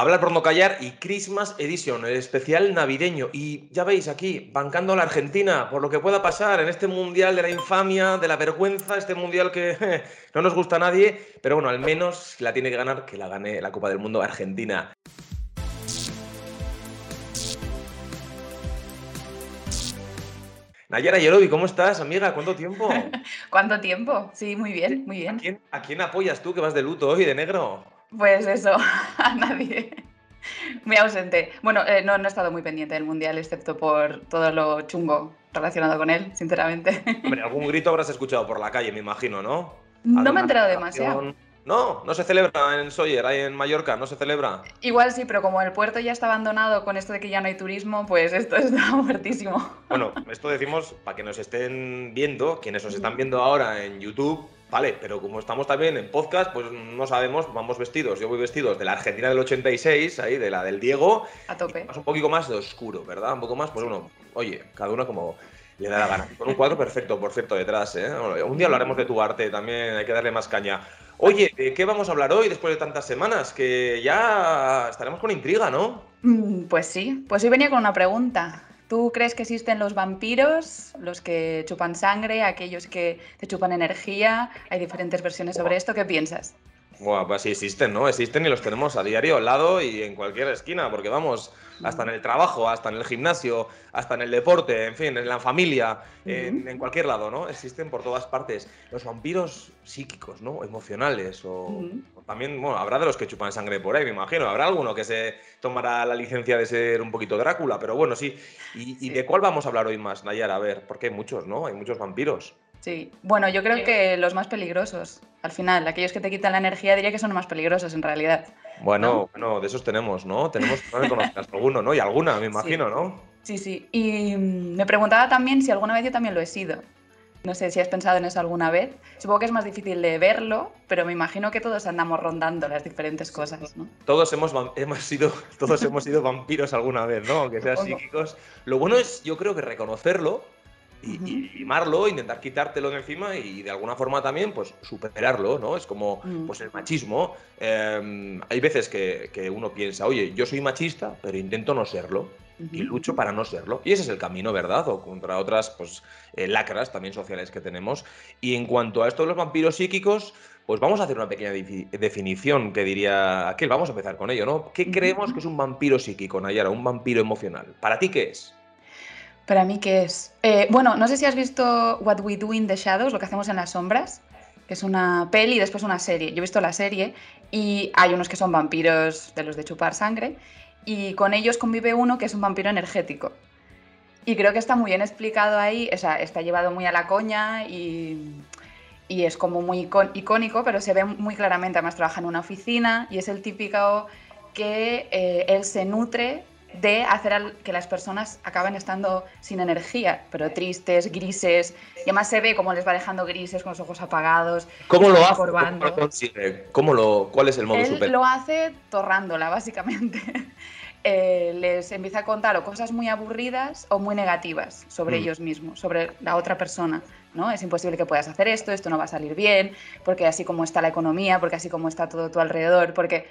Hablar por no callar y Christmas Edition, el especial navideño. Y ya veis aquí, bancando a la Argentina, por lo que pueda pasar en este mundial de la infamia, de la vergüenza, este mundial que no nos gusta a nadie, pero bueno, al menos la tiene que ganar, que la gane la Copa del Mundo Argentina. Nayara Yerobi, ¿cómo estás, amiga? ¿Cuánto tiempo? ¿Cuánto tiempo? Sí, muy bien, muy bien. ¿A quién, ¿A quién apoyas tú que vas de luto hoy, de negro? Pues eso, a nadie. Muy ausente. Bueno, eh, no, no, he estado muy pendiente del Mundial, excepto por todo lo chungo relacionado con él, sinceramente. Hombre, algún grito habrás escuchado por la calle, me imagino, ¿no? No me he enterado demasiado. No, no se celebra en Sawyer, ahí en Mallorca, no se celebra. Igual sí, pero como el puerto ya está abandonado con esto de que ya no hay turismo, pues esto está muertísimo. Bueno, esto decimos para que nos estén viendo, quienes nos están viendo ahora en YouTube, Vale, pero como estamos también en podcast, pues no sabemos, vamos vestidos. Yo voy vestidos de la Argentina del 86, ahí, de la del Diego. A tope. un poquito más de oscuro, ¿verdad? Un poco más, pues bueno, oye, cada uno como le da la gana. Con un cuadro perfecto, por cierto, detrás, ¿eh? Un día hablaremos de tu arte, también hay que darle más caña. Oye, ¿de qué vamos a hablar hoy después de tantas semanas? Que ya estaremos con intriga, ¿no? Mm, pues sí, pues hoy venía con una pregunta. ¿Tú crees que existen los vampiros, los que chupan sangre, aquellos que te chupan energía? Hay diferentes versiones sobre esto. ¿Qué piensas? Bueno, pues sí existen, ¿no? Existen y los tenemos a diario al lado y en cualquier esquina, porque vamos, hasta en el trabajo, hasta en el gimnasio, hasta en el deporte, en fin, en la familia, en, cualquier lado, ¿no? Existen por todas partes. Los vampiros psíquicos, ¿no? Emocionales, o, también, bueno, habrá de los que chupan sangre por ahí, me imagino. Habrá alguno que se tomará la licencia de ser un poquito Drácula, pero bueno, sí. ¿Y, y de cuál vamos a hablar hoy más, Nayara? A ver, porque hay muchos, ¿no? Hay muchos vampiros. Sí, bueno, yo creo que los más peligrosos, al final, aquellos que te quitan la energía, diría que son los más peligrosos en realidad. Bueno, bueno, de esos tenemos, ¿no? Tenemos, no me conozcas alguno, ¿no? Y alguna, me imagino, ¿no? Sí, sí. Y mm, me preguntaba también si alguna vez yo también lo he sido. No sé si has pensado en eso alguna vez. Supongo que es más difícil de verlo, pero me imagino que todos andamos rondando las diferentes cosas, ¿no? Todos hemos, hemos sido, todos hemos sido vampiros alguna vez, ¿no? Aunque sean psíquicos. Lo bueno es, yo creo que reconocerlo y, limarlo, intentar quitártelo de encima y de alguna forma también pues superarlo, ¿no? Es como mm. pues el machismo. Em, hay veces que, que, uno piensa, oye, yo soy machista, pero intento no serlo. Y lucho para no serlo. Y ese es el camino, ¿verdad? O contra otras pues, eh, lacras también sociales que tenemos. Y en cuanto a esto de los vampiros psíquicos, pues vamos a hacer una pequeña definición que diría aquel. Vamos a empezar con ello, ¿no? ¿Qué creemos que es un vampiro psíquico, Nayara? Un vampiro emocional. ¿Para ti qué es? ¿Para mí qué es? Eh, bueno, no sé si has visto What We Do in the Shadows, lo que hacemos en las sombras, que es una peli y después una serie. Yo he visto la serie y hay unos que son vampiros de los de chupar sangre y con ellos convive uno que es un vampiro energético. Y creo que está muy bien explicado ahí, o sea, está llevado muy a la coña y, es como muy icónico, pero se ve muy claramente, además trabaja en una oficina y es el típico que eh, él se nutre de hacer que las personas acaben estando sin energía, pero tristes, grises, y además se ve cómo les va dejando grises con los ojos apagados. ¿Cómo lo hace? ¿Cómo lo consigue? ¿Cómo lo, ¿Cuál es el modo Él lo hace torrándola, básicamente. Eh, les empieza a contar o cosas muy aburridas o muy negativas sobre mm. ellos mismos, sobre la otra persona. ¿no? Es imposible que puedas hacer esto, esto no va a salir bien, porque así como está la economía, porque así como está todo tu alrededor, porque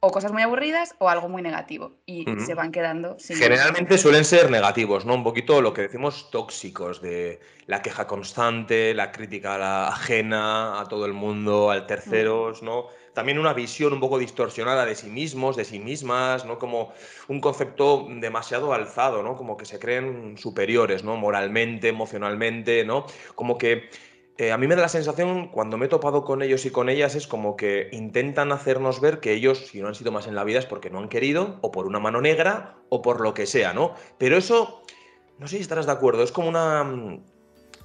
o cosas muy aburridas o algo muy negativo y se van quedando sin Generalmente suelen ser negativos, ¿no? Un poquito lo que decimos tóxicos, de la queja constante, la crítica a la ajena, a todo el mundo, al terceros, ¿no? También una visión un poco distorsionada de sí mismos, de sí mismas, ¿no? Como un concepto demasiado alzado, ¿no? Como que se creen superiores, ¿no? Moralmente, emocionalmente, ¿no? Como que eh, a mí me da la sensación, cuando me he topado con ellos y con ellas, es como que intentan hacernos ver que ellos, si no han sido más en la vida, es porque no han querido, o por una mano negra, o por lo que sea, ¿no? Pero eso, no sé si estarás de acuerdo, es como una mm,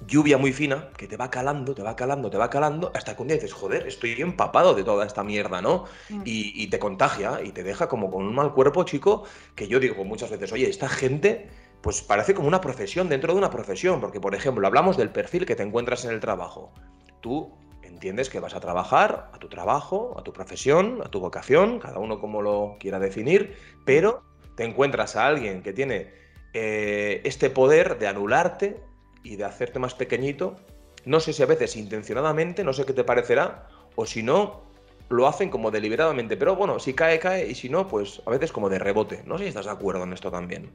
lluvia muy fina que te va calando, te va calando, te va calando, hasta que un día dices, joder, estoy empapado de toda esta mierda, ¿no? Mm. Y, y te contagia y te deja como con un mal cuerpo, chico, que yo digo muchas veces, oye, esta gente pues parece como una profesión dentro de una profesión, porque por ejemplo, hablamos del perfil que te encuentras en el trabajo. Tú entiendes que vas a trabajar a tu trabajo, a tu profesión, a tu vocación, cada uno como lo quiera definir, pero te encuentras a alguien que tiene eh, este poder de anularte y de hacerte más pequeñito, no sé si a veces intencionadamente, no sé qué te parecerá, o si no, lo hacen como deliberadamente. Pero bueno, si cae, cae, y si no, pues a veces como de rebote. No sé si estás de acuerdo en esto también.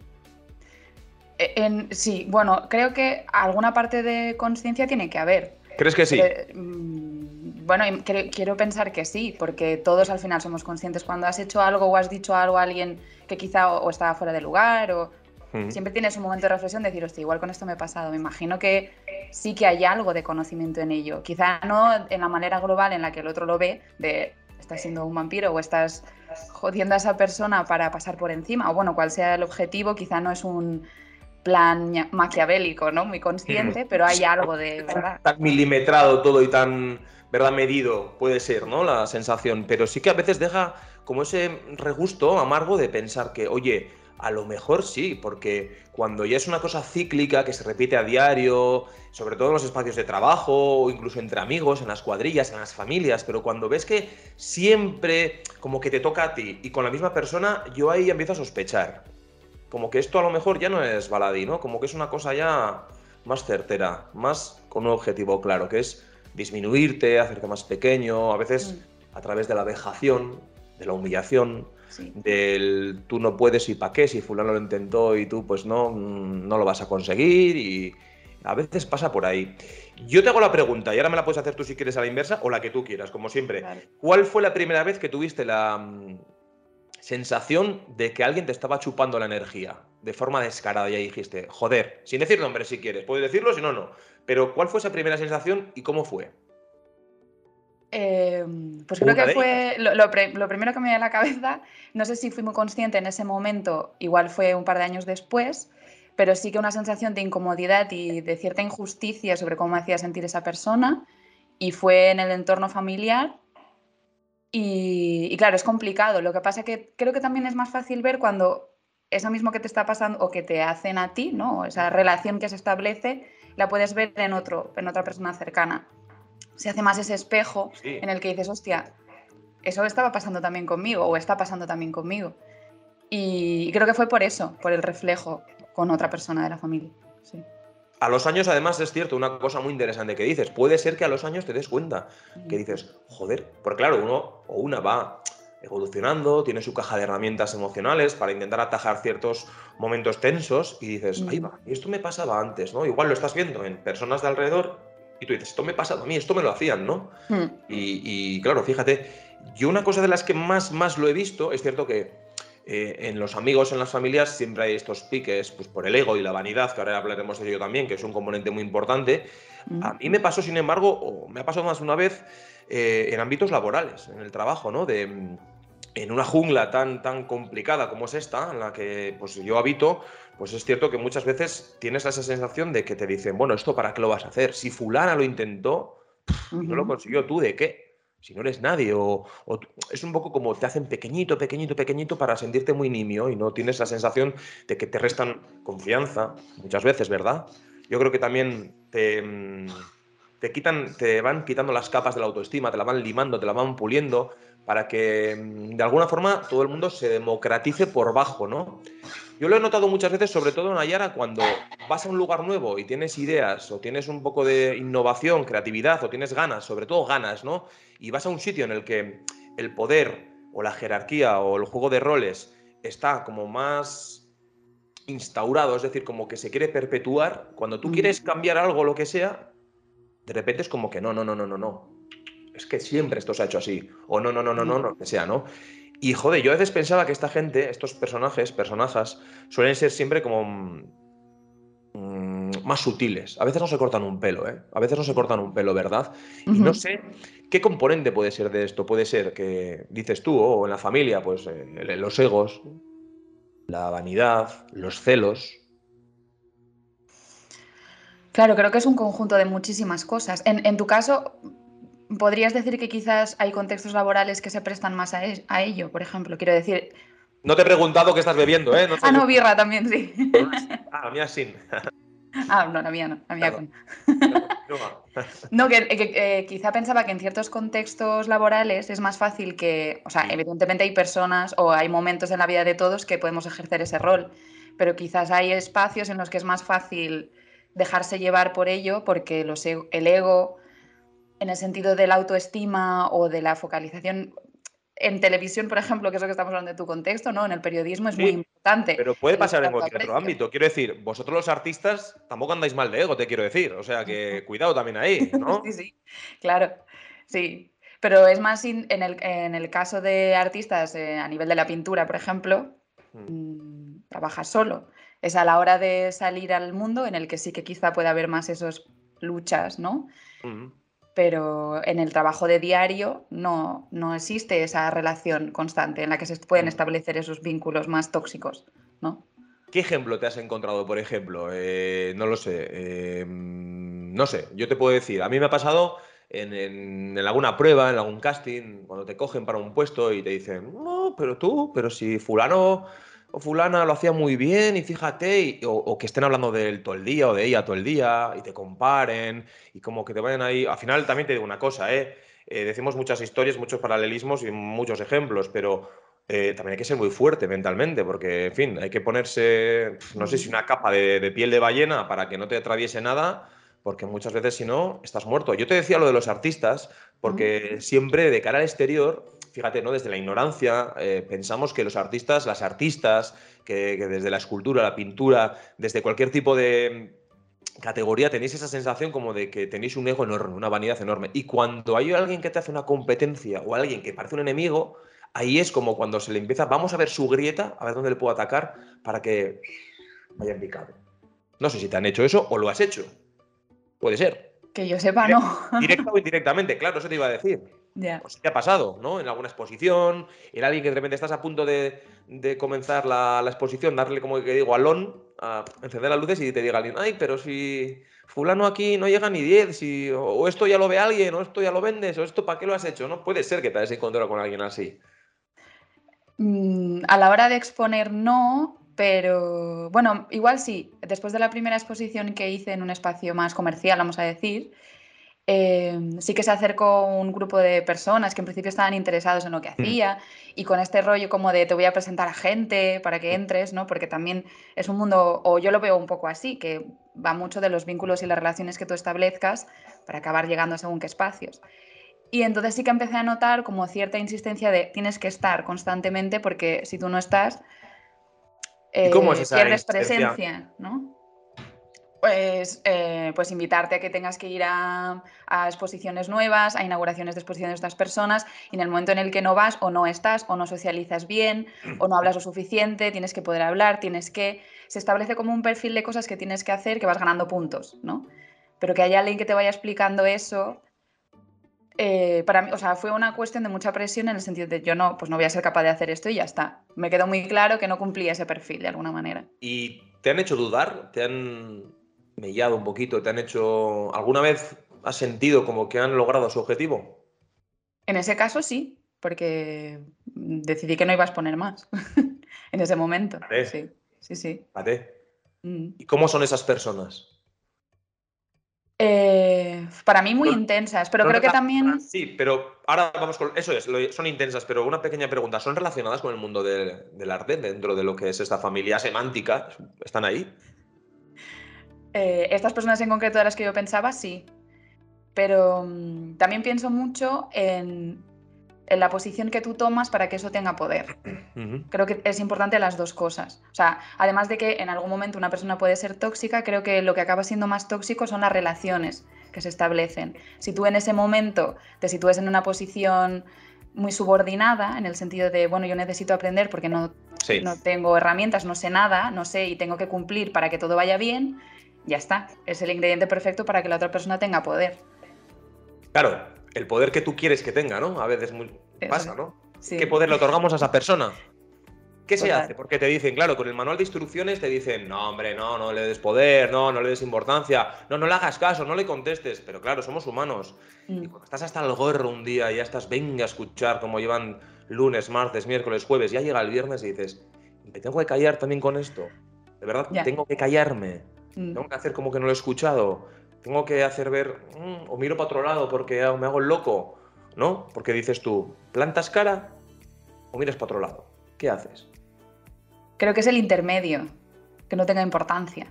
En, sí, bueno, creo que alguna parte de conciencia tiene que haber. ¿Crees que sí? Mm, bueno, quiero pensar que sí, porque todos al final somos conscientes cuando has hecho algo o has dicho algo a alguien que quizá o, estaba fuera de lugar o siempre tienes un momento de reflexión de decir, hostia, igual con esto me he pasado. Me imagino que sí que hay algo de conocimiento en ello. Quizá no en la manera global en la que el otro lo ve, de estás siendo un vampiro o estás jodiendo a esa persona para pasar por encima, o bueno, cual sea el objetivo, quizá no es un plan maquiavélico, ¿no? Muy consciente, pero hay algo de verdad. Tan milimetrado todo y tan, ¿verdad? Medido puede ser, ¿no? La sensación, pero sí que a veces deja como ese regusto amargo de pensar que, oye, a lo mejor sí, porque cuando ya es una cosa cíclica que se repite a diario, sobre todo en los espacios de trabajo o incluso entre amigos, en las cuadrillas, en las familias, pero cuando ves que siempre como que te toca a ti y con la misma persona, yo ahí empiezo a sospechar como que esto a lo mejor ya no es baladí, ¿no? Como que es una cosa ya más certera, más con un objetivo claro, que es disminuirte, hacerte más pequeño, a veces mm. a través de la vejación, de la humillación, del tú no puedes y para qué, si fulano lo intentó y tú pues no, no lo vas a conseguir y a veces pasa por ahí. Yo te hago la pregunta y ahora me la puedes hacer tú si quieres a la inversa o la que tú quieras, como siempre. ¿Cuál fue la primera vez que tuviste la, sensación de que alguien te estaba chupando la energía de forma descarada y ahí dijiste, joder, sin decir nombre si quieres, puedes decirlo, si no, no. Pero ¿cuál fue esa primera sensación y cómo fue? Em, pues creo que fue lo, primero que me dio a la cabeza, no sé si fui muy consciente en ese momento, igual fue un par de años después, pero sí que una sensación de incomodidad y de cierta injusticia sobre cómo me hacía sentir esa persona, y fue en el entorno familiar y, claro, es complicado. Lo que pasa es que creo que también es más fácil ver cuando eso mismo que te está pasando o que te hacen a ti, ¿no? Esa relación que se establece, la puedes ver en, otro, en otra persona cercana. Se hace más ese espejo en el que dices, hostia, eso estaba pasando también conmigo o está pasando también conmigo. Y creo que fue por eso, por el reflejo con otra persona de la familia. Sí. A los años, además, es cierto, una cosa muy interesante que dices. Puede ser que a los años te des cuenta que dices, joder, porque claro, uno o una va evolucionando, tiene su caja de herramientas emocionales para intentar atajar ciertos momentos tensos y dices, ahí va, esto me pasaba antes, ¿no? Igual lo estás viendo en personas de alrededor y tú dices, esto me pasaba a mí, esto me lo hacían, ¿no? Hmm. Y, y, claro, fíjate, yo una cosa de las que más, más lo he visto, es cierto que eh, en los amigos, en las familias, siempre hay estos piques pues, por el ego y la vanidad, que ahora hablaremos de ello también, que es un componente muy importante. A mí me pasó, sin embargo, o me ha pasado más de una vez eh, en ámbitos laborales, en el trabajo, ¿no? De, en una jungla tan, tan complicada como es esta, en la que pues, yo habito, pues es cierto que muchas veces tienes esa sensación de que te dicen, bueno, ¿esto para qué lo vas a hacer? Si fulana lo intentó, no lo consiguió, ¿tú de qué? Si no eres nadie, o, es un poco como te hacen pequeñito, pequeñito, pequeñito para sentirte muy nimio y no tienes la sensación de que te restan confianza, muchas veces, ¿verdad? Yo creo que también te, mm, te quitan, te van quitando las capas de la autoestima, te la van limando, te la van puliendo, para que mm, de alguna forma todo el mundo se democratice por bajo, ¿no? Yo lo he notado muchas veces, sobre todo en Ayara, cuando vas a un lugar nuevo y tienes ideas o tienes un poco de innovación, creatividad o tienes ganas, sobre todo ganas, ¿no? Y vas a un sitio en el que el poder o la jerarquía o el juego de roles está como más instaurado, es decir, como que se quiere perpetuar, cuando tú quieres cambiar algo, lo que sea, de repente es como que no, no, no, no, no, no es que siempre esto se ha hecho así, o no, no, no, no, no, no, que sea, ¿no? Y joder, yo a veces pensaba que esta gente, estos personajes, personajes, suelen ser siempre como mm, más sutiles. A veces no se cortan un pelo, ¿eh? A veces no se cortan un pelo, ¿verdad? Y no sé qué componente puede ser de esto. Puede ser que, dices tú, o en la familia, pues eh, los egos, la vanidad, los celos. Claro, creo que es un conjunto de muchísimas cosas. En, en tu caso, ¿Podrías decir que quizás hay contextos laborales que se prestan más a, ello, por ejemplo? Quiero decir... No te he preguntado qué estás bebiendo, ¿eh? ah, no, birra también, sí. ah, la mía sí. ah, no, la mía no, la mía con. no, que, eh, quizá pensaba que en ciertos contextos laborales es más fácil que, o sea, evidentemente hay personas o hay momentos en la vida de todos que podemos ejercer ese rol, pero quizás hay espacios en los que es más fácil dejarse llevar por ello porque los, el ego En el sentido de la autoestima o de la focalización en televisión, por ejemplo, que es lo que estamos hablando de tu contexto, ¿no? En el periodismo es muy importante. Pero puede pasar en cualquier otro ámbito. Quiero decir, vosotros los artistas tampoco andáis mal de ego, te quiero decir. O sea que cuidado también ahí, ¿no? sí, sí, claro. Sí. Pero es más en, el, caso de artistas eh, a nivel de la pintura, por ejemplo, mm. Mm, trabajas solo. Es a la hora de salir al mundo en el que sí que quizá pueda haber más esos luchas, ¿no? Mm pero en el trabajo de diario no, no existe esa relación constante en la que se pueden mm. establecer esos vínculos más tóxicos, ¿no? ¿Qué ejemplo te has encontrado, por ejemplo? Eh, no lo sé. Em, no sé, yo te puedo decir, a mí me ha pasado en, en, alguna prueba, en algún casting, cuando te cogen para un puesto y te dicen, no, pero tú, pero si fulano o fulana lo hacía muy bien y fíjate, o, que estén hablando de él todo el día o de ella todo el día y te comparen y como que te vayan ahí. Al final también te digo una cosa, ¿eh? eh decimos muchas historias, muchos paralelismos y muchos ejemplos, pero eh, también hay que ser muy fuerte mentalmente, porque, en fin, hay que ponerse, no sé si una capa de, de piel de ballena para que no te atraviese nada, porque muchas veces si no, estás muerto. Yo te decía lo de los artistas, porque siempre de cara al exterior fíjate, ¿no? Desde la ignorancia eh, pensamos que los artistas, las artistas, que, desde la escultura, la pintura, desde cualquier tipo de categoría tenéis esa sensación como de que tenéis un ego enorme, una vanidad enorme. Y cuando hay alguien que te hace una competencia o alguien que parece un enemigo, ahí es como cuando se le empieza, vamos a ver su grieta, a ver dónde le puedo atacar para que vaya en picado. No sé si te han hecho eso o lo has hecho. Puede ser. Que yo sepa, no. Directa o indirectamente, claro, eso te iba a decir. Pues ¿qué ha pasado, ¿no? En alguna exposición, en alguien que de repente estás a punto de, comenzar la, exposición, darle como que digo alón, a encender las luces y te diga alguien, ay, pero si fulano aquí no llega ni 10, si, o esto ya lo ve alguien, o esto ya lo vendes, o esto para qué lo has hecho, ¿no? Puede ser que te hayas encontrado con alguien así. Mm, a la hora de exponer no, pero bueno, igual sí. Después de la primera exposición que hice en un espacio más comercial, vamos a decir, Em, sí que se acercó un grupo de personas que en principio estaban interesados en lo que mm. hacía y con este rollo como de te voy a presentar a gente para que entres, ¿no? Porque también es un mundo, o yo lo veo un poco así, que va mucho de los vínculos y las relaciones que tú establezcas para acabar llegando a según qué espacios. Y entonces sí que empecé a notar como cierta insistencia de tienes que estar constantemente porque si tú no estás, eh, pierdes presencia, ¿no? Pues, eh, pues invitarte a que tengas que ir a, exposiciones nuevas, a inauguraciones de exposiciones de estas personas, y en el momento en el que no vas o no estás o no socializas bien o no hablas lo suficiente, tienes que poder hablar, tienes que... Se establece como un perfil de cosas que tienes que hacer que vas ganando puntos, ¿no? Pero que haya alguien que te vaya explicando eso, eh, para mí, o sea, fue una cuestión de mucha presión en el sentido de yo no, pues no voy a ser capaz de hacer esto y ya está. Me quedó muy claro que no cumplía ese perfil de alguna manera. ¿Y te han hecho dudar? ¿Te han mellado un poquito? ¿Te han hecho. ¿Alguna vez has sentido como que han logrado su objetivo? En ese caso sí, porque decidí que no iba a exponer más en ese momento. Sí, sí, sí. Mm. ¿Y cómo son esas personas? Eh, para mí muy intensas, pero creo que también... Sí, pero ahora vamos con... Eso es, son intensas, pero una pequeña pregunta. ¿Son relacionadas con el mundo del arte dentro de lo que es esta familia semántica? ¿Están ahí? Eh, estas personas en concreto de las que yo pensaba, sí. Pero mm, también pienso mucho en, la posición que tú tomas para que eso tenga poder. Creo que es importante las dos cosas. O sea, además de que en algún momento una persona puede ser tóxica, creo que lo que acaba siendo más tóxico son las relaciones que se establecen. Si tú en ese momento te sitúes en una posición muy subordinada, en el sentido de, bueno, yo necesito aprender porque no, no tengo herramientas, no sé nada, no sé y tengo que cumplir para que todo vaya bien, ya está. Es el ingrediente perfecto para que la otra persona tenga poder. Claro, el poder que tú quieres que tenga, ¿no? A veces muy... pasa, ¿no? ¿Qué poder le otorgamos a esa persona? ¿Qué se hace? Porque te dicen, claro, con el manual de instrucciones te dicen, no, hombre, no, no le des poder, no, no le des importancia, no, no le hagas caso, no le contestes. Pero claro, somos humanos. Mm. Y cuando estás hasta el gorro un día y ya estás, venga a escuchar cómo llevan lunes, martes, miércoles, jueves, ya llega el viernes y dices, ¿me tengo que callar también con esto? De verdad, tengo que callarme. Mm. Tengo que hacer como que no lo he escuchado. Tengo que hacer ver, mm, o miro para otro lado porque me hago el loco, ¿no? Porque dices tú, ¿plantas cara o miras para otro lado? ¿Qué haces? Creo que es el intermedio, que no tenga importancia.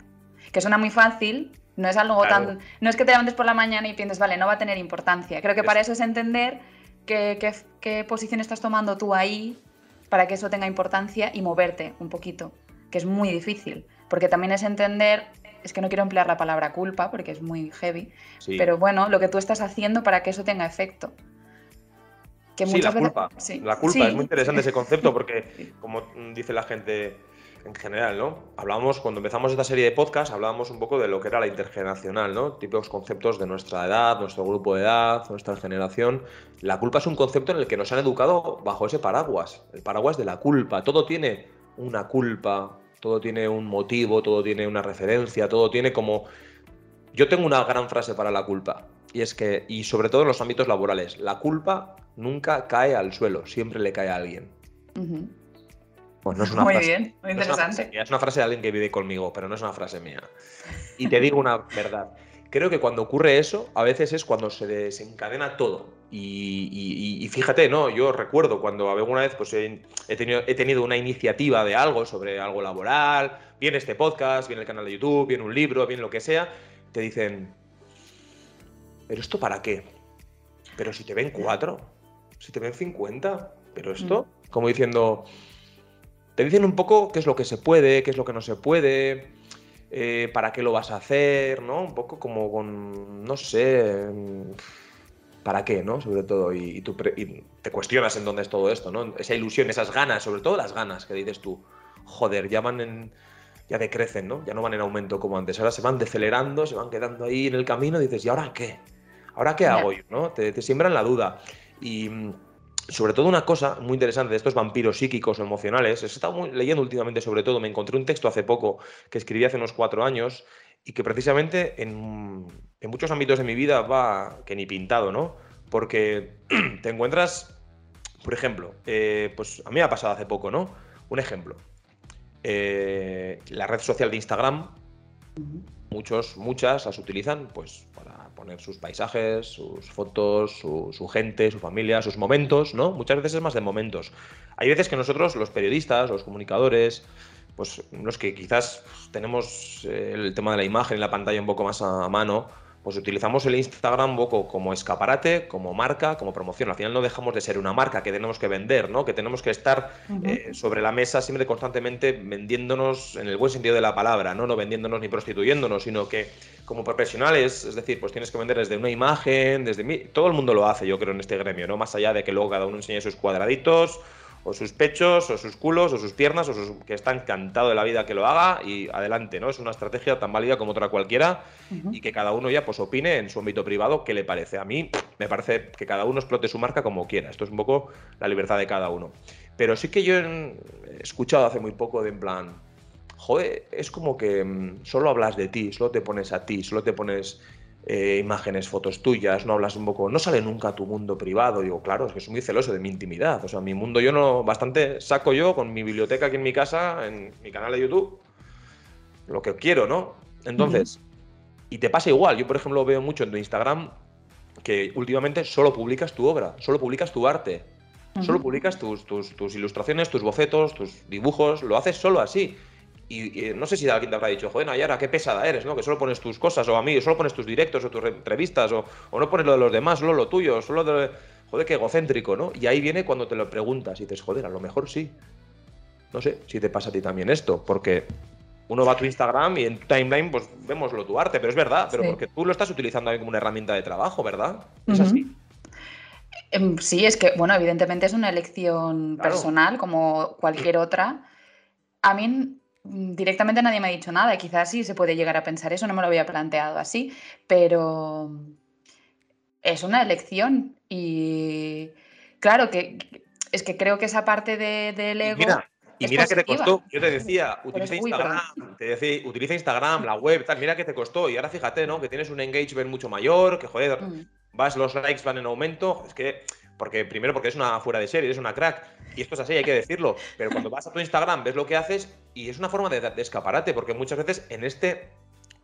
Que suena muy fácil, No es algo tan. No es que te levantes por la mañana y pienses, vale, no va a tener importancia. Creo que para eso es entender qué, qué posición estás tomando tú ahí para que eso tenga importancia y moverte un poquito, que es muy difícil. Porque también es entender es que no quiero emplear la palabra culpa porque es muy heavy, pero bueno, lo que tú estás haciendo para que eso tenga efecto. Que sí, la culpa. La culpa es muy interesante ese concepto porque, como dice la gente en general, ¿no? Hablábamos, cuando empezamos esta serie de podcast, hablábamos un poco de lo que era la intergeneracional, ¿no? Típicos conceptos de nuestra edad, nuestro grupo de edad, nuestra generación. La culpa es un concepto en el que nos han educado bajo ese paraguas, el paraguas de la culpa. Todo tiene una culpa, todo tiene un motivo, todo tiene una referencia, todo tiene como... Yo tengo una gran frase para la culpa, y es que, y sobre todo en los ámbitos laborales, la culpa nunca cae al suelo, siempre le cae a alguien. Pues no es una muy bien, muy interesante. es una frase de alguien que vive conmigo, pero no es una frase mía. Y te digo una verdad. Creo que cuando ocurre eso, a veces es cuando se desencadena todo. Y, fíjate, ¿no? Yo recuerdo cuando alguna vez pues, he, tenido, he tenido una iniciativa de algo sobre algo laboral, viene este podcast, viene el canal de YouTube, viene un libro, viene lo que sea, te dicen, ¿pero esto para qué? Pero si te ven cuatro, si te ven cincuenta, pero esto, mm. como diciendo, te dicen un poco qué es lo que se puede, qué es lo que no se puede, eh, para qué lo vas a hacer, ¿no? Un poco como con, no sé, para qué, ¿no? Sobre todo, y, tú te cuestionas en dónde es todo esto, ¿no? Esa ilusión, esas ganas, sobre todo las ganas que dices tú, joder, ya van en, ya decrecen, ¿no? Ya no van en aumento como antes, ahora se van decelerando, se van quedando ahí en el camino, y dices, ¿y ahora qué? ¿Ahora qué hago yo, no? Te, te siembran la duda. Y sobre todo una cosa muy interesante de estos vampiros psíquicos o emocionales, he estado leyendo últimamente sobre todo, me encontré un texto hace poco que escribí hace unos cuatro años y que precisamente en, muchos ámbitos de mi vida va que ni pintado, ¿no? Porque te encuentras, por ejemplo, eh, pues a mí me ha pasado hace poco, ¿no? Un ejemplo. Eh, la red social de Instagram, muchos, muchas las utilizan pues para poner sus paisajes, sus fotos, su, gente, su familia, sus momentos, ¿no? Muchas veces es más de momentos. Hay veces que nosotros, los periodistas, los comunicadores, pues los que quizás tenemos eh, el tema de la imagen y la pantalla un poco más a mano, pues utilizamos el Instagram un poco como escaparate, como marca, como promoción. Al final no dejamos de ser una marca que tenemos que vender, ¿no? Que tenemos que estar eh, sobre la mesa siempre constantemente vendiéndonos en el buen sentido de la palabra, ¿no? No vendiéndonos ni prostituyéndonos, sino que como profesionales, es decir, pues tienes que vender desde una imagen, desde mí. Todo el mundo lo hace, yo creo, en este gremio, ¿no? Más allá de que luego cada uno enseñe sus cuadraditos o sus pechos, o sus culos, o sus piernas, o sus, que está encantado de la vida que lo haga y adelante, ¿no? Es una estrategia tan válida como otra cualquiera y que cada uno ya pues opine en su ámbito privado qué le parece. A mí me parece que cada uno explote su marca como quiera. Esto es un poco la libertad de cada uno. Pero sí que yo he escuchado hace muy poco de en plan, joder, es como que mm, solo hablas de ti, solo te pones a ti, solo te pones eh, imágenes, fotos tuyas, no hablas un poco, no sale nunca tu mundo privado. Digo, claro, es que soy muy celoso de mi intimidad. O sea, mi mundo yo no, bastante saco yo con mi biblioteca aquí en mi casa, en mi canal de YouTube, lo que quiero, ¿no? Entonces, y te pasa igual. Yo, por ejemplo, veo mucho en tu Instagram que últimamente solo publicas tu obra, solo publicas tu arte, solo publicas tus, tus, tus ilustraciones, tus bocetos, tus dibujos, lo haces solo así. Y, no sé si alguien te habrá dicho, joder, Nayara, qué pesada eres, ¿no? Que solo pones tus cosas, o a mí, solo pones tus directos o tus entrevistas, o, no pones lo de los demás, solo lo tuyo, solo de. Joder, qué egocéntrico, ¿no? Y ahí viene cuando te lo preguntas y dices, joder, a lo mejor sí. No sé si te pasa a ti también esto, porque uno va a tu Instagram y en tu timeline, pues vemos lo tu arte, pero es verdad, pero porque tú lo estás utilizando como una herramienta de trabajo, ¿verdad? Es así. Em, sí, es que, bueno, evidentemente es una elección personal como cualquier otra. A mí directamente nadie me ha dicho nada, quizás sí se puede llegar a pensar eso, no me lo había planteado así, pero es una elección y claro que es que creo que esa parte de, del ego... Mira, y mira que te costó, yo te decía, utiliza Instagram, te decía, utiliza Instagram, la web, tal, mira que te costó y ahora fíjate, ¿no? Que tienes un engagement mucho mayor, que joder, mm. vas, los likes van en aumento, es que porque primero porque es una fuera de serie, eres una crack. Y esto es así, hay que decirlo. Pero cuando vas a tu Instagram, ves lo que haces y es una forma de, escaparate, porque muchas veces en este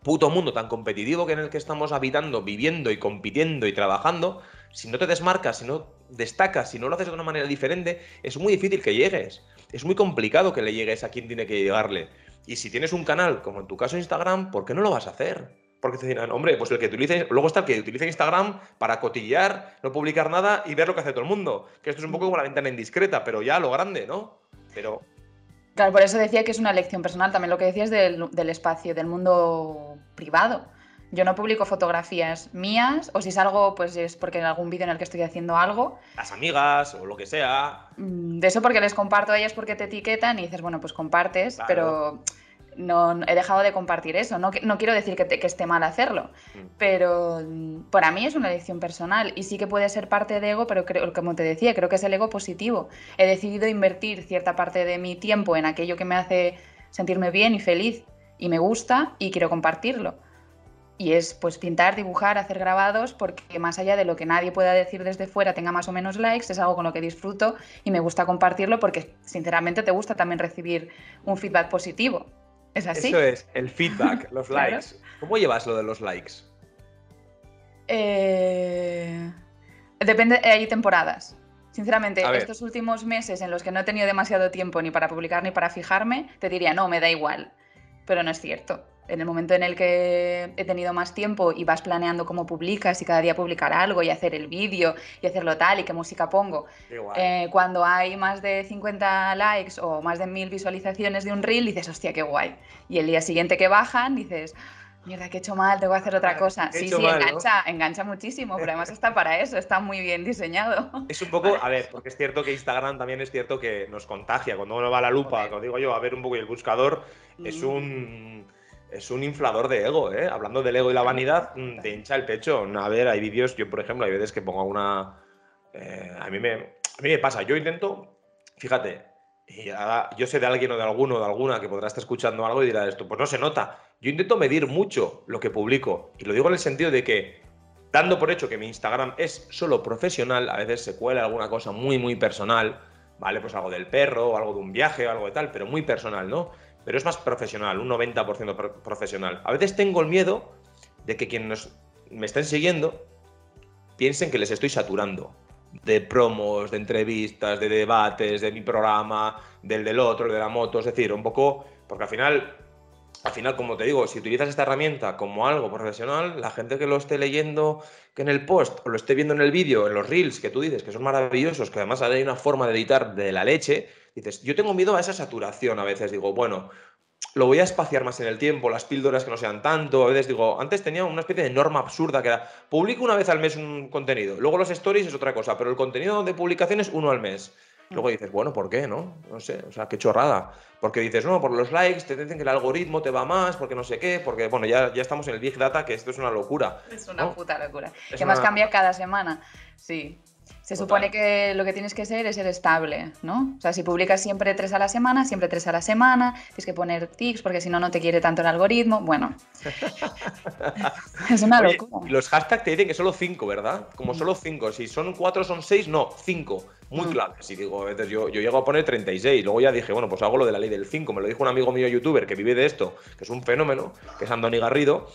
puto mundo tan competitivo que en el que estamos habitando, viviendo y compitiendo y trabajando, si no te desmarcas, si no destacas, si no lo haces de una manera diferente, es muy difícil que llegues. Es muy complicado que le llegues a quien tiene que llegarle. Y si tienes un canal, como en tu caso Instagram, ¿por qué no lo vas a hacer? Porque te dirán, hombre, pues el que utilice, luego está el que utiliza Instagram para cotillear, no publicar nada y ver lo que hace todo el mundo. Que esto es un poco como la ventana indiscreta, pero ya lo grande, ¿no? Pero. Claro, por eso decía que es una elección personal. También lo que decías del, del espacio, del mundo privado. Yo no publico fotografías mías, o si salgo, pues es porque en algún vídeo en el que estoy haciendo algo. Las amigas o lo que sea. Mm, de eso porque les comparto a ellas porque te etiquetan y dices, bueno, pues compartes, pero no, he dejado de compartir eso. No, no quiero decir que, que, esté mal hacerlo, mm. pero mm, para mí es una elección personal y sí que puede ser parte de ego, pero creo, como te decía, creo que es el ego positivo. He decidido invertir cierta parte de mi tiempo en aquello que me hace sentirme bien y feliz y me gusta y quiero compartirlo y es pues pintar, dibujar, hacer grabados, porque más allá de lo que nadie pueda decir desde fuera tenga más o menos likes, es algo con lo que disfruto y me gusta compartirlo porque sinceramente te gusta también recibir un feedback positivo. ¿Es así? Eso es, el feedback, los likes. ¿Cómo llevas lo de los likes? Eh... Depende, hay temporadas. Sinceramente, estos últimos meses en los que no he tenido demasiado tiempo ni para publicar ni para fijarme, te diría, no, me da igual. Pero no es cierto en el momento en el que he tenido más tiempo y vas planeando cómo publicas y cada día publicar algo y hacer el vídeo y hacerlo tal y qué música pongo, eh, cuando hay más de 50 likes o más de 1000 visualizaciones de un reel, dices, hostia, qué guay. Y el día siguiente que bajan, dices, mierda, que he hecho mal, tengo que hacer otra cosa. Sí, sí, engancha, engancha muchísimo, pero además está para eso, está muy bien diseñado. Es un poco, a ver, porque es cierto que Instagram también es cierto que nos contagia. Cuando uno va a la lupa, como digo yo, a ver un poco y el buscador, es mm. un es un inflador de ego, ¿eh? Hablando del ego y la vanidad, mm, te hincha el pecho. A ver, hay vídeos, yo por ejemplo, hay veces que pongo una... Eh, a, mí me, a mí me pasa, yo intento, fíjate, y yo sé de alguien o de alguno o de alguna que podrá estar escuchando algo y dirá esto, pues no se nota. Yo intento medir mucho lo que publico y lo digo en el sentido de que, dando por hecho que mi Instagram es solo profesional, a veces se cuela alguna cosa muy, muy personal, ¿vale? Pues algo del perro o algo de un viaje o algo de tal, pero muy personal, ¿no? Pero es más profesional, un 90% profesional. A veces tengo el miedo de que quienes me estén siguiendo piensen que les estoy saturando de promos, de entrevistas, de debates, de mi programa, del del otro, de la moto, es decir, un poco, porque al final, al final, como te digo, si utilizas esta herramienta como algo profesional, la gente que lo esté leyendo que en el post o lo esté viendo en el vídeo, en los reels que tú dices, que son maravillosos, que además hay una forma de editar de la leche, dices, yo tengo miedo a esa saturación a veces, digo, bueno, lo voy a espaciar más en el tiempo, las píldoras que no sean tanto, a veces digo, antes tenía una especie de norma absurda que era, publico una vez al mes un contenido, luego los stories es otra cosa, pero el contenido de publicación es uno al mes. Luego dices, bueno, ¿por qué? No, no sé, o sea, qué chorrada. Porque dices, no, por los likes te dicen que el algoritmo te va más, porque no sé qué, porque, bueno, ya, ya estamos en el Big Data, que esto es una locura. Es una puta locura. que más cambia cada semana, sí. Se supone que lo que tienes que ser es ser estable, ¿no? O sea, si publicas siempre tres a la semana, siempre tres a la semana, tienes que poner tics porque si no, no te quiere tanto el algoritmo. Bueno, es una locura. los hashtags te dicen que solo cinco, ¿verdad? Como solo cinco. Si son cuatro, son seis, no, cinco. Muy mm. claves. Y digo, yo, yo llego a poner 36. Luego ya dije, bueno, pues hago lo de la ley del 5. Me lo dijo un amigo mío youtuber que vive de esto, que es un fenómeno, que es Andoni Garrido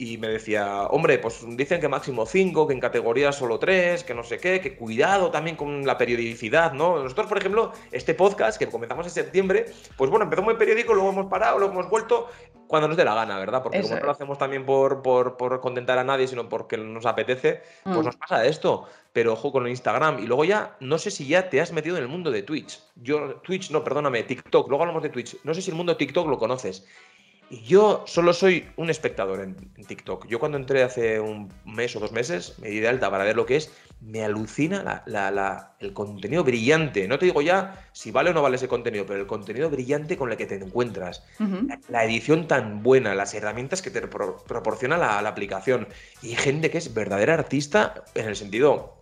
y me decía, hombre, pues dicen que máximo 5, que en categoría solo 3, que no sé qué, que cuidado también con la periodicidad, ¿no? Nosotros, por ejemplo, este podcast que comenzamos en septiembre, pues bueno, empezó muy periódico, luego hemos parado, luego hemos vuelto cuando nos dé la gana, ¿verdad? Porque como no lo hacemos también por, por, por, contentar a nadie, sino porque nos apetece, pues mm. nos pasa esto. Pero ojo con el Instagram. Y luego ya, no sé si ya te has metido en el mundo de Twitch. Yo, Twitch, no, perdóname, TikTok. Luego hablamos de Twitch. No sé si el mundo de TikTok lo conoces. Y yo solo soy un espectador en, TikTok. Yo cuando entré hace un mes o dos meses, me di de alta para ver lo que es, me alucina el contenido brillante. No te digo ya si vale o no vale ese contenido, pero el contenido brillante con el que te encuentras. la, edición tan buena, las herramientas que te proporciona la, aplicación. Y gente que es verdadera artista en el sentido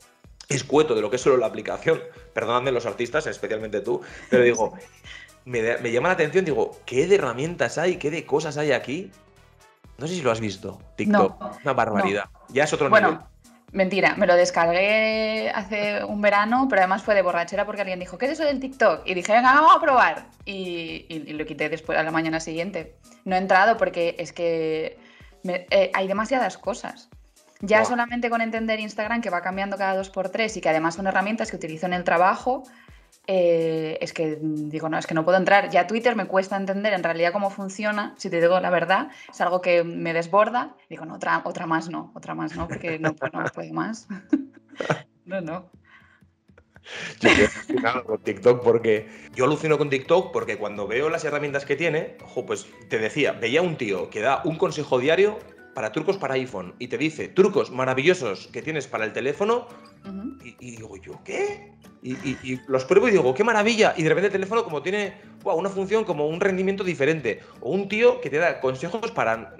escueto de lo que es solo la aplicación. Perdóname los artistas, especialmente tú, pero digo, me, llama la atención, digo, ¿qué de herramientas hay? ¿Qué de cosas hay aquí? No sé si lo has visto, TikTok. Una barbaridad. Ya es otro bueno, Mentira, me lo descargué hace un verano, pero además fue de borrachera porque alguien dijo, ¿qué es eso del TikTok? Y dije, venga, vamos a probar. Y, lo quité después a la mañana siguiente. No he entrado porque es que eh, hay demasiadas cosas. Ya solamente con entender Instagram, que va cambiando cada dos por tres y que además son herramientas que utilizo en el trabajo, eh, es que digo, no, es que no puedo entrar. Ya Twitter me cuesta entender en realidad cómo funciona, si te digo la verdad, es algo que me desborda. Digo, no, otra, otra más no, otra más no, porque no, no puedo más. no, no. Yo estoy con TikTok porque yo alucino con TikTok porque cuando veo las herramientas que tiene, ojo, pues te decía, veía un tío que da un consejo diario para trucos para iPhone y te dice trucos maravillosos que tienes para el teléfono y, digo yo, ¿qué? Y, los pruebo y digo, qué maravilla. Y de repente el teléfono como tiene una función como un rendimiento diferente. O un tío que te da consejos para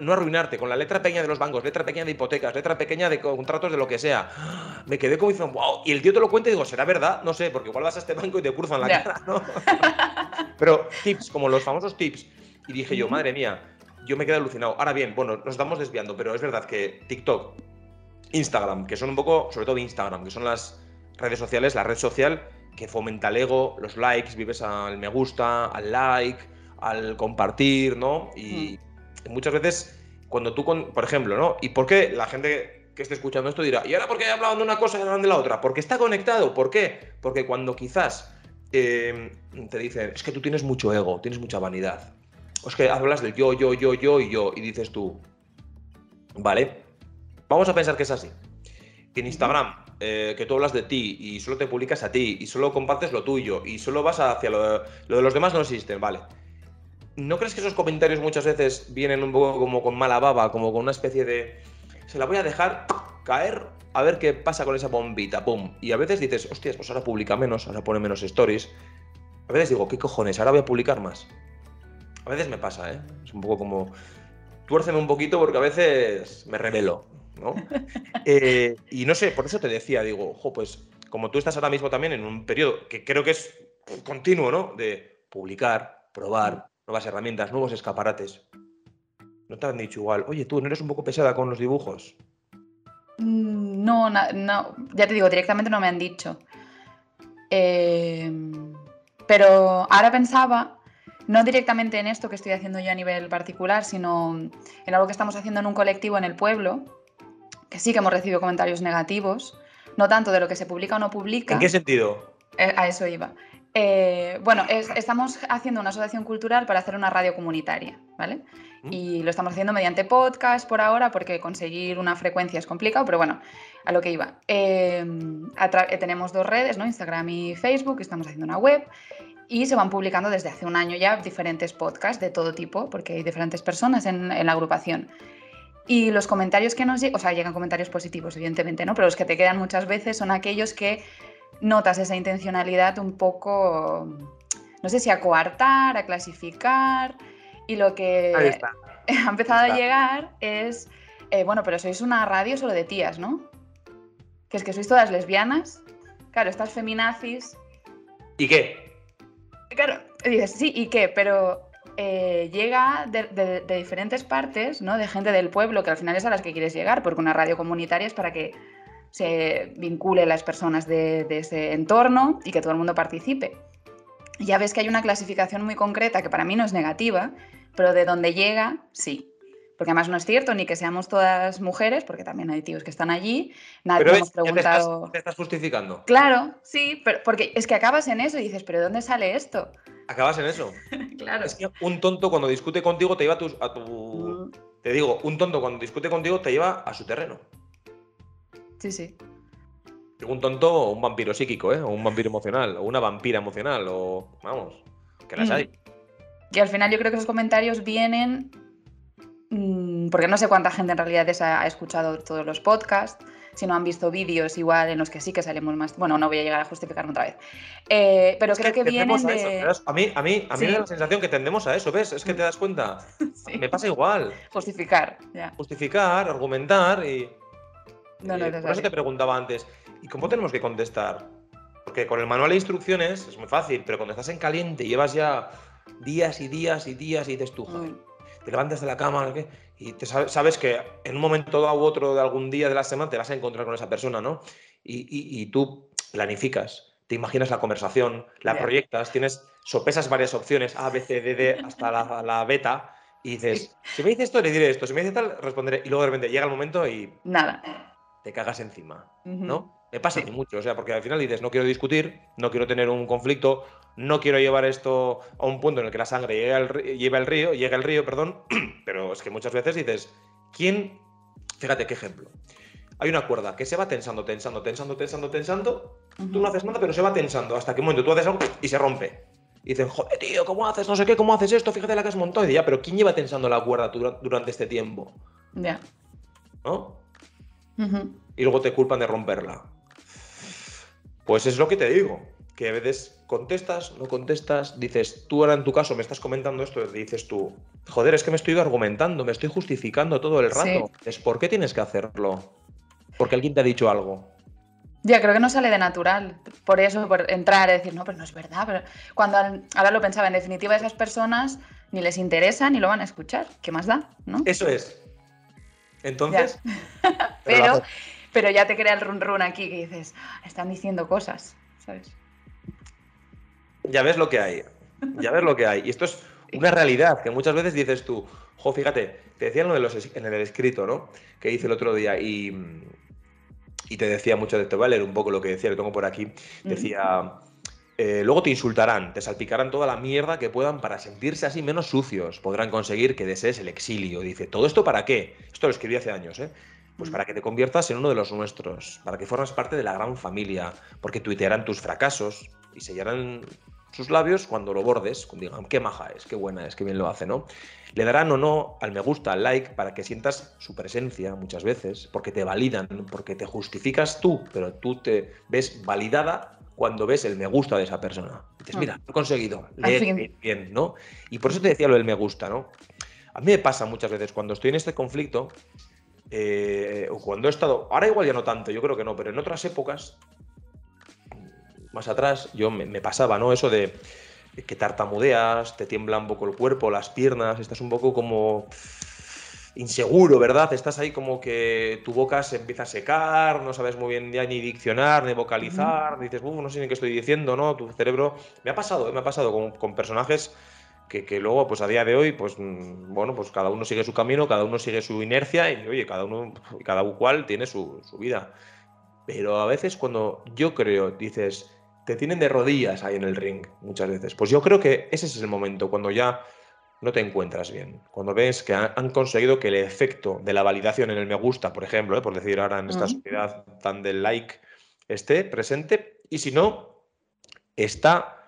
no arruinarte, con la letra pequeña de los bancos, letra pequeña de hipotecas, letra pequeña de contratos de lo que sea. Me quedé como diciendo, wow, y el tío te lo cuenta y digo, ¿será verdad? No sé, porque igual vas a este banco y te cruzan la cara, ¿no? Pero tips, como los famosos tips. Y dije yo, madre mía, yo me quedé alucinado. Ahora bien, bueno, nos estamos desviando, pero es verdad que TikTok, Instagram, que son un poco, sobre todo Instagram, que son las redes sociales, la red social que fomenta el ego, los likes, vives al me gusta, al like, al compartir, ¿no? Y mm. muchas veces, cuando tú, con, por ejemplo, ¿no? ¿Y por qué la gente que esté escuchando esto dirá, ¿y ahora por qué hablado de una cosa y hablan de la otra? Porque está conectado. ¿Por qué? Porque cuando quizás eh, te dicen, es que tú tienes mucho ego, tienes mucha vanidad. Es que hablas del yo, yo, yo, yo y yo, y dices tú, vale, vamos a pensar que es así. en Instagram eh, que tú hablas de ti y solo te publicas a ti y solo compartes lo tuyo y solo vas hacia lo de, lo de los demás no existen, vale. ¿No crees que esos comentarios muchas veces vienen un poco como con mala baba, como con una especie de... Se la voy a dejar caer a ver qué pasa con esa bombita, pum. Y a veces dices, hostias, pues ahora publica menos, ahora pone menos stories. A veces digo, ¿qué cojones? Ahora voy a publicar más. A veces me pasa, ¿eh? Es un poco como... Tuérceme un poquito porque a veces me revelo. ¿no? Eh, y no sé, por eso te decía, digo, ojo, pues como tú estás ahora mismo también en un periodo que creo que es continuo, ¿no? De publicar, probar nuevas herramientas, nuevos escaparates. ¿No te han dicho igual, oye, tú, ¿no eres un poco pesada con los dibujos? Mm, no, no, ya te digo, directamente no me han dicho. Em, pero ahora pensaba, no directamente en esto que estoy haciendo yo a nivel particular, sino en algo que estamos haciendo en un colectivo en el pueblo, que sí que hemos recibido comentarios negativos, no tanto de lo que se publica o no publica. ¿En qué sentido? Eh, a eso iba. Eh, bueno, estamos haciendo una asociación cultural para hacer una radio comunitaria, ¿vale? Y lo estamos haciendo mediante podcast por ahora, porque conseguir una frecuencia es complicado, pero bueno, a lo que iba. Em, tenemos dos redes, ¿no? Instagram y Facebook, estamos haciendo una web y se van publicando desde hace un año ya diferentes podcasts de todo tipo, porque hay diferentes personas en, en la agrupación. Y los comentarios que nos llegan, o sea, llegan comentarios positivos, evidentemente, ¿no? Pero los que te quedan muchas veces son aquellos que notas esa intencionalidad un poco, no sé si a coartar, a clasificar. Y lo que ha empezado a llegar es, eh, bueno, pero sois una radio solo de tías, ¿no? Que es que sois todas lesbianas. Claro, estas feminazis. ¿Y qué? Claro, dices, sí, ¿y qué? Pero eh, llega de, diferentes partes, ¿no? De gente del pueblo, que al final es a las que quieres llegar, porque una radio comunitaria es para que se vincule las personas de, ese entorno y que todo el mundo participe. Ya ves que hay una clasificación muy concreta que para mí no es negativa, pero de donde llega, sí. Porque además no es cierto ni que seamos todas mujeres, porque también hay tíos que están allí. Nadie hemos preguntado. Te estás, justificando. Claro, sí, pero porque es que acabas en eso y dices, ¿pero dónde sale esto? Acabas en eso. claro. Es que un tonto cuando discute contigo te lleva a tu. A tu... Mm. Te digo, un tonto cuando discute contigo te lleva a su terreno. Sí, sí. Un tonto o un vampiro psíquico, ¿eh? O un vampiro emocional, o una vampira emocional, o. Vamos, que las mm. hay. Y al final yo creo que esos comentarios vienen. Mm, porque no sé cuánta gente en realidad ha escuchado todos los podcasts si no han visto vídeos igual en los que sí que salimos más. Bueno, no voy a llegar a justificarme otra vez. Eh, pero creo que, de... A, mí, a mí, a mí me da la sensación que tendemos a eso, ¿ves? Es que te das cuenta. Me pasa igual. Justificar, ya. Justificar, argumentar y. No, no, eh, por eso te preguntaba antes, ¿y cómo tenemos que contestar? Porque con el manual de instrucciones es muy fácil, pero cuando estás en caliente y llevas ya días y días y días y dices tú. Te levantas de la cama, y te sabes que en un momento dado u otro de algún día de la semana te vas a encontrar con esa persona, ¿no? Y, tú planificas, te imaginas la conversación, la proyectas, tienes, sopesas varias opciones, A, B, C, D, D, hasta la, beta, y dices, si me dice esto, le diré esto, si me dice tal, responderé. Y luego de repente llega el momento y... Nada. Te cagas encima, ¿no? Me pasa mí mucho, o sea, porque al final dices, no quiero discutir, no quiero tener un conflicto, no quiero llevar esto a un punto en el que la sangre llegue al, lleve río, llega el río, perdón, pero es que muchas veces dices, ¿quién? Fíjate qué ejemplo. Hay una cuerda que se va tensando, tensando, tensando, tensando, tensando. Tú no haces nada, pero se va tensando hasta que un momento tú haces algo y se rompe. Y dicen, joder, tío, ¿cómo haces? No sé qué, ¿cómo haces esto? Fíjate la que has montado. Y ya, pero ¿quién lleva tensando la cuerda durante este tiempo? Ya. ¿No? Y luego te culpan de romperla. Pues es lo que te digo, que a veces contestas, no contestas, dices, tú ahora en tu caso me estás comentando esto, y dices tú, joder, es que me estoy argumentando, me estoy justificando todo el rato. Es por qué tienes que hacerlo. Porque alguien te ha dicho algo. Ya, creo que no sale de natural. Por eso, por entrar y decir, no, pero no es verdad. Pero cuando ahora lo pensaba, en definitiva, esas personas ni les interesa ni lo van a escuchar. ¿Qué más da? ¿no? Eso es. Entonces. pero, pero ya te crea el run run aquí que dices, ah, están diciendo cosas, ¿sabes? Ya ves lo que hay. Ya ves lo que hay. Y esto es una realidad que muchas veces dices tú, jo, fíjate, te decían lo de los en el escrito, ¿no? Que hice el otro día y, y te decía mucho de a leer un poco lo que decía, lo tengo por aquí. Decía. Eh, luego te insultarán, te salpicarán toda la mierda que puedan para sentirse así menos sucios. Podrán conseguir que desees el exilio. Dice, ¿todo esto para qué? Esto lo escribí hace años, ¿eh? Pues para que te conviertas en uno de los nuestros, para que formas parte de la gran familia, porque tuitearán tus fracasos y sellarán sus labios cuando lo bordes, cuando digan, qué maja es, qué buena es, qué bien lo hace, ¿no? Le darán o no al me gusta, al like, para que sientas su presencia muchas veces, porque te validan, porque te justificas tú, pero tú te ves validada cuando ves el me gusta de esa persona. dices, mm. mira, he conseguido leer bien, ¿no? Y por eso te decía lo del me gusta, ¿no? A mí me pasa muchas veces cuando estoy en este conflicto, eh, o cuando he estado, ahora igual ya no tanto, yo creo que no, pero en otras épocas, más atrás, yo me, me pasaba, ¿no? Eso de que tartamudeas, te tiembla un poco el cuerpo, las piernas, estás un poco como inseguro, ¿verdad? Estás ahí como que tu boca se empieza a secar, no sabes muy bien ya ni diccionar, ni vocalizar, dices, no sé ni qué estoy diciendo, ¿no? Tu cerebro... Me ha pasado, me ha pasado con, personajes que, luego, pues a día de hoy, pues mm, bueno, pues cada uno sigue su camino, cada uno sigue su inercia y oye, cada uno, cada cual tiene su, su vida. Pero a veces cuando yo creo, dices, te tienen de rodillas ahí en el ring muchas veces. Pues yo creo que ese es el momento, cuando ya no te encuentras bien. Cuando ves que han conseguido que el efecto de la validación en el me gusta, por ejemplo, ¿eh? por decir ahora en esta sociedad tan del like, esté presente, y si no, está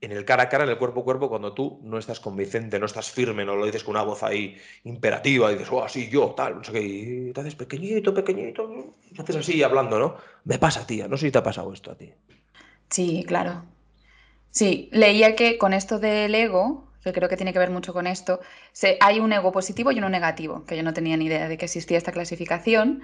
en el cara a cara, en el cuerpo a cuerpo, cuando tú no estás convincente, no estás firme, no lo dices con una voz ahí imperativa, y dices, oh, sí, yo, tal, no sé qué, y te haces pequeñito, pequeñito, y haces así hablando, ¿no? Me pasa, tía, no sé si te ha pasado esto a ti. Sí, claro. Sí, leía que con esto del ego, que creo que tiene que ver mucho con esto, hay un ego positivo y uno negativo, que yo no tenía ni idea de que existía esta clasificación.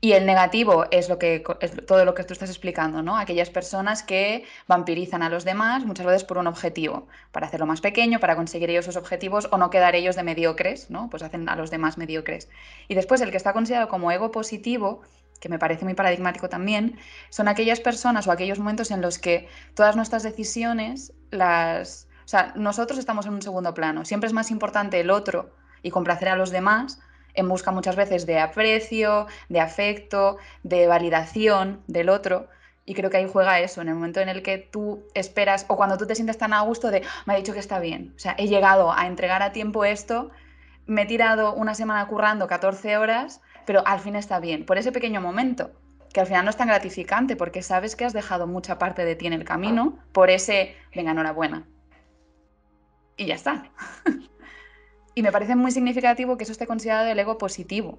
Y el negativo es, lo que, todo lo que tú estás explicando, ¿no? Aquellas personas que vampirizan a los demás muchas veces por un objetivo, para hacerlo más pequeño, para conseguir ellos sus objetivos o no quedar ellos de mediocres, ¿no? Pues hacen a los demás mediocres. Y después el que está considerado como ego positivo, que me parece muy paradigmático también, son aquellas personas o aquellos momentos en los que todas nuestras decisiones las o sea, nosotros estamos en un segundo plano. Siempre es más importante el otro y complacer a los demás en busca muchas veces de aprecio, de afecto, de validación del otro. Y creo que ahí juega eso, en el momento en el que tú esperas, o cuando tú te sientes tan a gusto de, me ha dicho que está bien, o sea, he llegado a entregar a tiempo esto, me he tirado una semana currando 14 horas, pero al fin está bien, por ese pequeño momento, que al final no es tan gratificante, porque sabes que has dejado mucha parte de ti en el camino por ese, venga, enhorabuena, y ya está. y me parece muy significativo que eso esté considerado el ego positivo.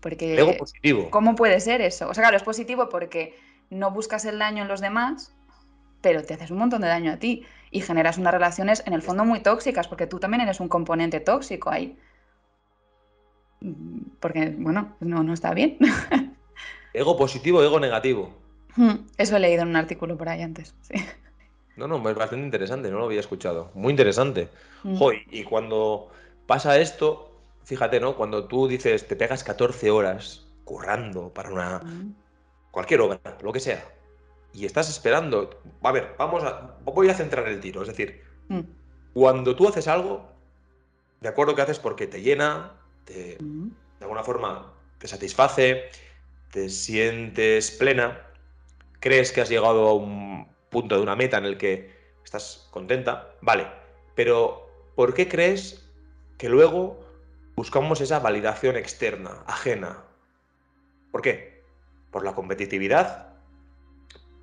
Porque, ego positivo. ¿Cómo puede ser eso? O sea, claro, es positivo porque no buscas el daño en los demás, pero te haces un montón de daño a ti y generas unas relaciones en el fondo muy tóxicas, porque tú también eres un componente tóxico ahí. Porque, bueno, no, no está bien. ego positivo, ego negativo. Hmm, eso he leído en un artículo por ahí antes, sí. No, no, es bastante interesante, no lo había escuchado. Muy interesante. Mm. y cuando pasa esto, fíjate, ¿no? Cuando tú dices, te pegas 14 horas currando para una. Mm. cualquier obra, lo que sea, y estás esperando. A ver, vamos a. Voy a centrar el tiro. Es decir, mm. cuando tú haces algo, de acuerdo que haces porque te llena, te, de alguna forma te satisface, te sientes plena, crees que has llegado a un punto de una meta en el que estás contenta, vale, pero ¿por qué crees que luego buscamos esa validación externa, ajena? ¿Por qué? ¿Por la competitividad?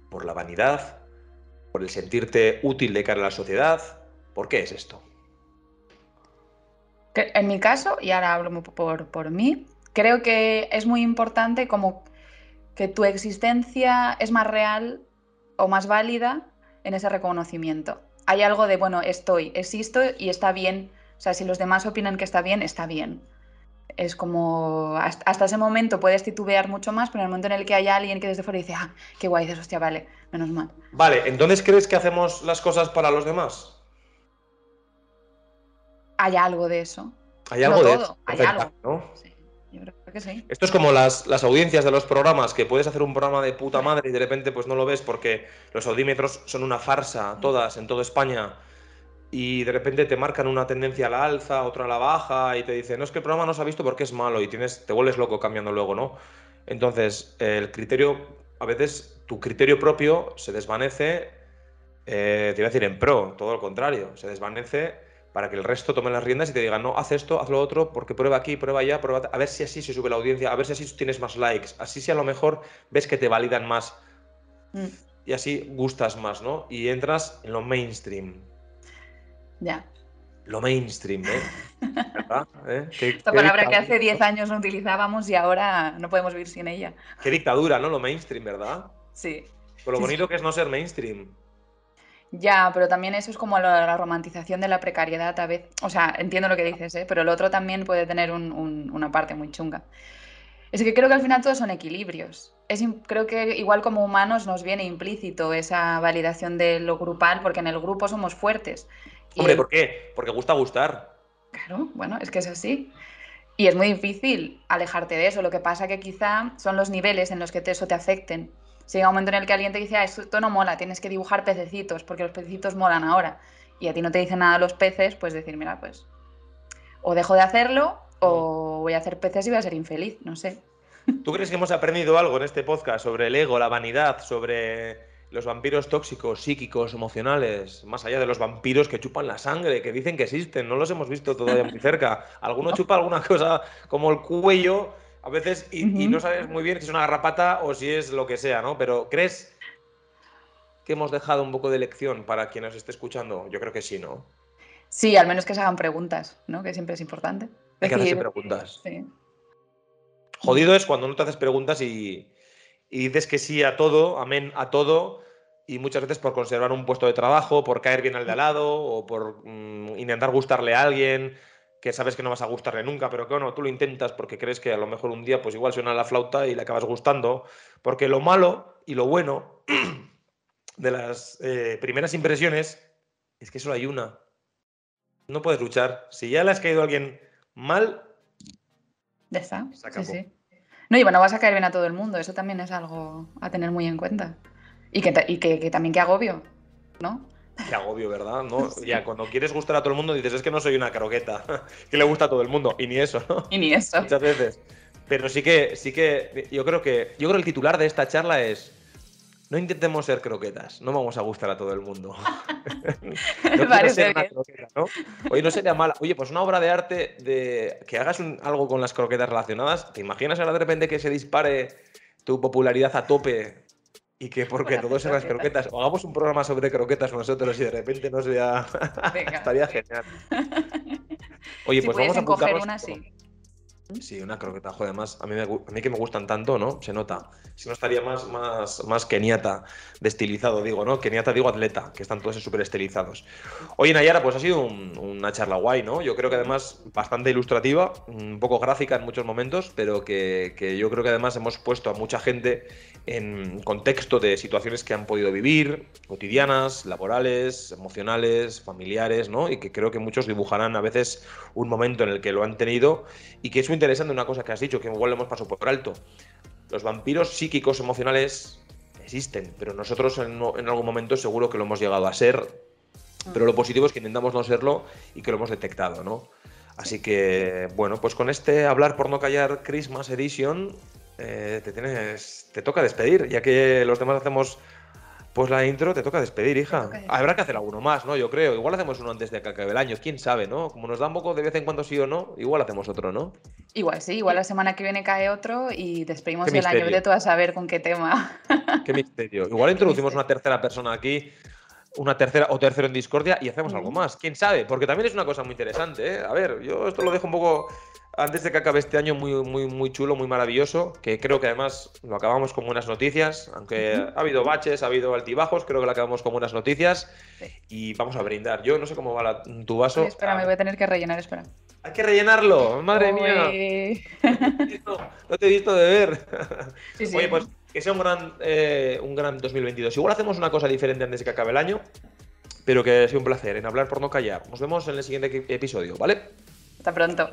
¿Por la vanidad? ¿Por el sentirte útil de cara a la sociedad? ¿Por qué es esto? En mi caso, y ahora hablo por, por mí, creo que es muy importante como que tu existencia es más real o más válida en ese reconocimiento. Hay algo de, bueno, estoy, existo y está bien. O sea, si los demás opinan que está bien, está bien. Es como, hasta ese momento puedes titubear mucho más, pero en el momento en el que hay alguien que desde fuera dice, ah, qué guay, dices, hostia, vale, menos mal. Vale, entonces ¿crees que hacemos las cosas para los demás? Hay algo de eso. Hay algo de eso. Hay algo. ¿no? Esto es como las, las, audiencias de los programas, que puedes hacer un programa de puta madre y de repente pues no lo ves porque los audímetros son una farsa, todas, en toda España, y de repente te marcan una tendencia a la alza, otra a la baja, y te dicen, no es que el programa no se ha visto porque es malo, y tienes, te vuelves loco cambiando luego, ¿no? Entonces, el criterio, a veces tu criterio propio se desvanece, eh, te iba a decir en pro, todo lo contrario, se desvanece para que el resto tome las riendas y te digan, no, haz esto, haz lo otro, porque prueba aquí, prueba allá, prueba, a ver si así se sube la audiencia, a ver si así tienes más likes, así si a lo mejor ves que te validan más mm. y así gustas más, ¿no? Y entras en lo mainstream. Ya. Lo mainstream, ¿eh? ¿Verdad? ¿Eh? Esta palabra que hace 10 años no utilizábamos y ahora no podemos vivir sin ella. Qué dictadura, ¿no? Lo mainstream, ¿verdad? Sí. Con lo bonito que es no ser mainstream. Ya, pero también eso es como la, romantización de la precariedad a veces. O sea, entiendo lo que dices, ¿eh? pero el otro también puede tener una parte muy chunga. Es que creo que al final todos son equilibrios. Es, creo que igual como humanos nos viene implícito esa validación de lo grupal, porque en el grupo somos fuertes. Hombre, ¿por qué? Porque gusta gustar. Claro, bueno, es que es así. Y es muy difícil alejarte de eso. Lo que pasa que quizá son los niveles en los que eso te afecten. Si llega un momento en el que alguien te dice, ah, esto no mola, tienes que dibujar pececitos, porque los pececitos molan ahora, y a ti no te dicen nada los peces, pues decir, mira, pues o dejo de hacerlo o voy a hacer peces y voy a ser infeliz, no sé. ¿Tú crees que hemos aprendido algo en este podcast sobre el ego, la vanidad, sobre los vampiros tóxicos, psíquicos, emocionales, más allá de los vampiros que chupan la sangre, que dicen que existen, no los hemos visto todavía muy cerca. Alguno chupa alguna cosa como el cuello a veces y, no sabes muy bien si es una garrapata o si es lo que sea, ¿no? Pero ¿crees que hemos dejado un poco de lección para quien nos esté escuchando? Yo creo que sí, ¿no? Sí, al menos que se hagan preguntas, ¿no? Que siempre es importante. Hay que hacerse preguntas. Jodido es cuando no te haces preguntas y, dices que sí a todo, amén a todo, y muchas veces por conservar un puesto de trabajo, por caer bien al de al lado o por mm, intentar gustarle a alguien que sabes que no vas a gustarle nunca, pero que bueno, tú lo intentas porque crees que a lo mejor un día pues igual suena la flauta y le acabas gustando, porque lo malo y lo bueno de las eh, primeras impresiones es que solo hay una. No puedes luchar. Si ya le has caído a alguien mal, ya está. Sí, sí. No, y bueno, vas a caer bien a todo el mundo. Eso también es algo a tener muy en cuenta. Y que, y que, que también que agobio, ¿no? Qué agobio, ¿verdad? ¿No? Ya cuando quieres gustar a todo el mundo dices, es que no soy una croqueta, que le gusta a todo el mundo, y ni eso, ¿no? Y ni eso. Muchas veces. Pero sí que, sí que, yo creo que, yo creo que el titular de esta charla es, no intentemos ser croquetas, no vamos a gustar a todo el mundo. no ser una croqueta, ¿no? Oye, no sería mala. Oye, pues una obra de arte de que hagas algo con las croquetas relacionadas, ¿te imaginas ahora de repente que se dispare tu popularidad a tope y que porque todos las croquetas, o hagamos un programa sobre croquetas nosotros y de repente nos vea. Estaría genial. Oye, pues vamos a apuntarnos. Una, sí. Sí, una croqueta, joder, además, a mí, a mí que me gustan tanto, ¿no? Se nota. Si no estaría más, más, más keniata de estilizado, digo, ¿no? Keniata digo atleta, que están todos súper estilizados. Oye, Nayara, pues ha sido una charla guay, ¿no? Yo creo que además bastante ilustrativa, un poco gráfica en muchos momentos, pero que, que yo creo que además hemos puesto a mucha gente en contexto de situaciones que han podido vivir, cotidianas, laborales, emocionales, familiares, ¿no? Y que creo que muchos dibujarán a veces un momento en el que lo han tenido y que es muy interesante una cosa que has dicho, que igual lo hemos pasado por alto. Los vampiros psíquicos emocionales existen, pero nosotros en, algún momento seguro que lo hemos llegado a ser, pero lo positivo es que intentamos no serlo y que lo hemos detectado, ¿no? Así que, bueno, pues con este Hablar por no callar Christmas Edition eh, te tienes, te toca despedir, ya que los demás hacemos pues la intro, te toca despedir, hija. Habrá que hacer alguno más, ¿no? Yo creo. Igual hacemos uno antes de que acabe el año, quién sabe, ¿no? Como nos da un poco de vez en cuando sí o no, igual hacemos otro, ¿no? Igual sí, igual la semana que viene cae otro y despedimos el año. de tú a saber con qué tema. Qué misterio. Igual introducimos una tercera persona aquí una tercera o tercero en discordia y hacemos algo más. ¿Quién sabe? Porque también es una cosa muy interesante. ¿eh? A ver, yo esto lo dejo un poco antes de que acabe este año muy, muy, muy chulo, muy maravilloso, que creo que además lo acabamos con buenas noticias, aunque ha habido baches, ha habido altibajos, creo que lo acabamos con buenas noticias y vamos a brindar. Yo no sé cómo va tu vaso. espera, me voy a tener que rellenar, espera. Hay que rellenarlo, madre mía. No te he visto de ver. Oye, pues que sea un gran, eh, un gran 2022. Igual hacemos una cosa diferente antes de que acabe el año, pero que sea un placer en hablar por no callar. Nos vemos en el siguiente episodio, ¿vale? Hasta pronto.